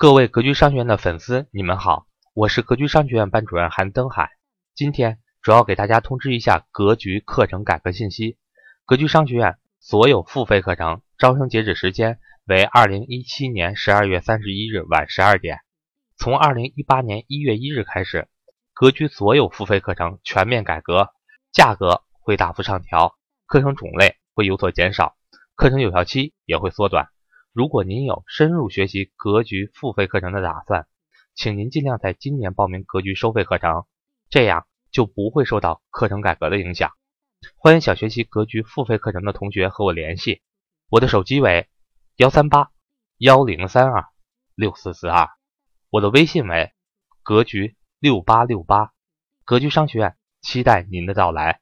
各位格局商学院的粉丝，你们好，我是格局商学院班主任韩登海。今天主要给大家通知一下格局课程改革信息。格局商学院所有付费课程招生截止时间为二零一七年十二月三十一日晚十二点。从二零一八年一月一日开始，格局所有付费课程全面改革，价格会大幅上调，课程种类会有所减少，课程有效期也会缩短。如果您有深入学习格局付费课程的打算，请您尽量在今年报名格局收费课程，这样就不会受到课程改革的影响。欢迎想学习格局付费课程的同学和我联系，我的手机为幺三八幺零三二六四四二，我的微信为格局六八六八，格局商学院期待您的到来。